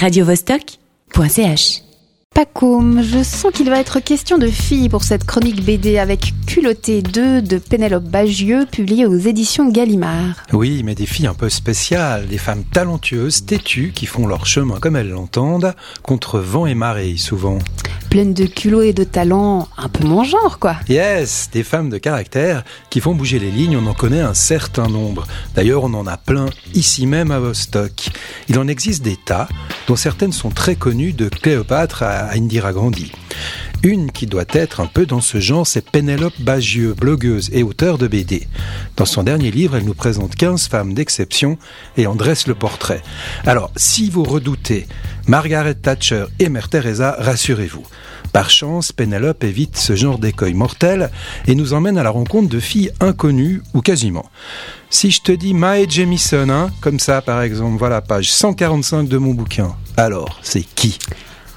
radiovostok.ch Pacoum, je sens qu'il va être question de filles pour cette chronique BD avec Culotté 2 de Pénélope Bagieux, publié aux éditions Gallimard. Oui, mais des filles un peu spéciales, des femmes talentueuses, têtues, qui font leur chemin comme elles l'entendent, contre vent et marée souvent. Pleines de culot et de talent, un peu mon genre quoi. Yes, des femmes de caractère qui font bouger les lignes, on en connaît un certain nombre. D'ailleurs, on en a plein ici même à Vostok. Il en existe des tas, dont certaines sont très connues de Cléopâtre à Indira Gandhi. Une qui doit être un peu dans ce genre, c'est Pénélope Bagieux, blogueuse et auteure de BD. Dans son dernier livre, elle nous présente 15 femmes d'exception et en dresse le portrait. Alors, si vous redoutez Margaret Thatcher et Mère Teresa, rassurez-vous. Par chance, Pénélope évite ce genre d'écueil mortel et nous emmène à la rencontre de filles inconnues ou quasiment. Si je te dis Mae Jemison, hein, comme ça par exemple, voilà page 145 de mon bouquin, alors c'est qui?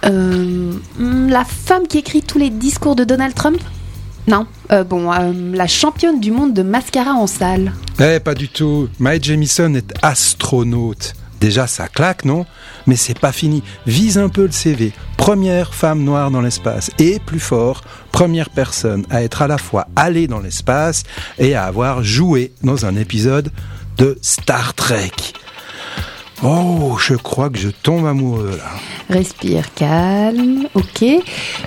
Euh, hmm, la femme qui écrit tous les discours de Donald Trump Non. Euh, bon, euh, la championne du monde de mascara en salle. Eh, pas du tout. Mae Jemison est astronaute. Déjà, ça claque, non? Mais c'est pas fini. Vise un peu le CV. Première femme noire dans l'espace. Et, plus fort, première personne à être à la fois allée dans l'espace et à avoir joué dans un épisode de Star Trek. Oh, je crois que je tombe amoureux là. Respire calme, ok.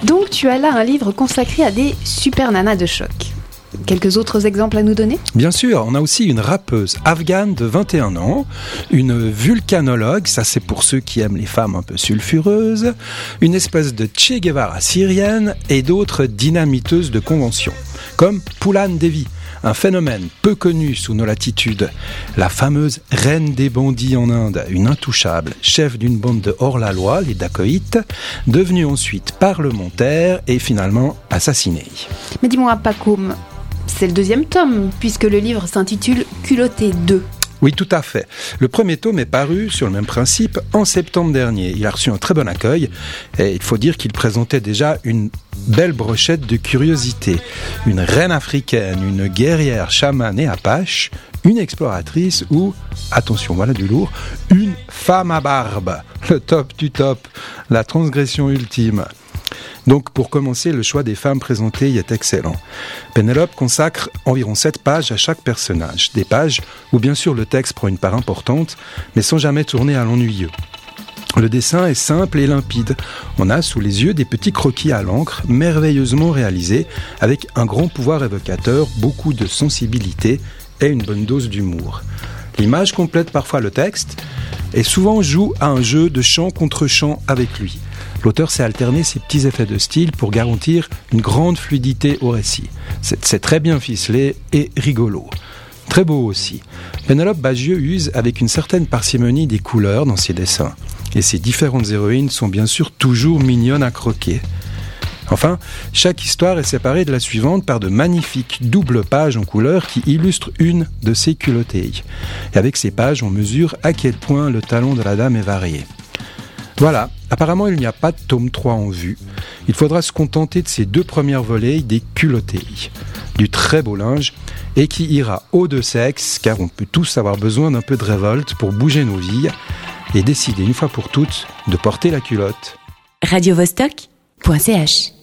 Donc tu as là un livre consacré à des super nanas de choc. Quelques autres exemples à nous donner? Bien sûr, on a aussi une rappeuse afghane de 21 ans, une vulcanologue, ça c'est pour ceux qui aiment les femmes un peu sulfureuses, une espèce de Che Guevara syrienne et d'autres dynamiteuses de convention, comme Poulan Devi, un phénomène peu connu sous nos latitudes, la fameuse reine des bandits en Inde, une intouchable, chef d'une bande de hors-la-loi, les dacoïtes, devenue ensuite parlementaire et finalement assassinée. Mais dis-moi, Pacoum, c'est le deuxième tome, puisque le livre s'intitule Culotté 2. Oui, tout à fait. Le premier tome est paru sur le même principe en septembre dernier. Il a reçu un très bon accueil et il faut dire qu'il présentait déjà une belle brochette de curiosités. Une reine africaine, une guerrière chamane et apache, une exploratrice ou, attention, voilà du lourd, une femme à barbe. Le top du top, la transgression ultime. Donc pour commencer, le choix des femmes présentées y est excellent. Pénélope consacre environ 7 pages à chaque personnage, des pages où bien sûr le texte prend une part importante, mais sans jamais tourner à l'ennuyeux. Le dessin est simple et limpide. On a sous les yeux des petits croquis à l'encre, merveilleusement réalisés, avec un grand pouvoir évocateur, beaucoup de sensibilité et une bonne dose d'humour. L'image complète parfois le texte et souvent joue à un jeu de chant contre chant avec lui. L'auteur s'est alterné ses petits effets de style pour garantir une grande fluidité au récit. C'est très bien ficelé et rigolo. Très beau aussi. Pénélope Bagieux use avec une certaine parcimonie des couleurs dans ses dessins. Et ses différentes héroïnes sont bien sûr toujours mignonnes à croquer. Enfin, chaque histoire est séparée de la suivante par de magnifiques doubles pages en couleur qui illustrent une de ces culottés. Et avec ces pages, on mesure à quel point le talent de la dame est varié. Voilà, apparemment il n'y a pas de tome 3 en vue. Il faudra se contenter de ces deux premières volées des culottés. Du très beau linge et qui ira aux deux sexes car on peut tous avoir besoin d'un peu de révolte pour bouger nos vies et décider une fois pour toutes de porter la culotte. radiovostok.ch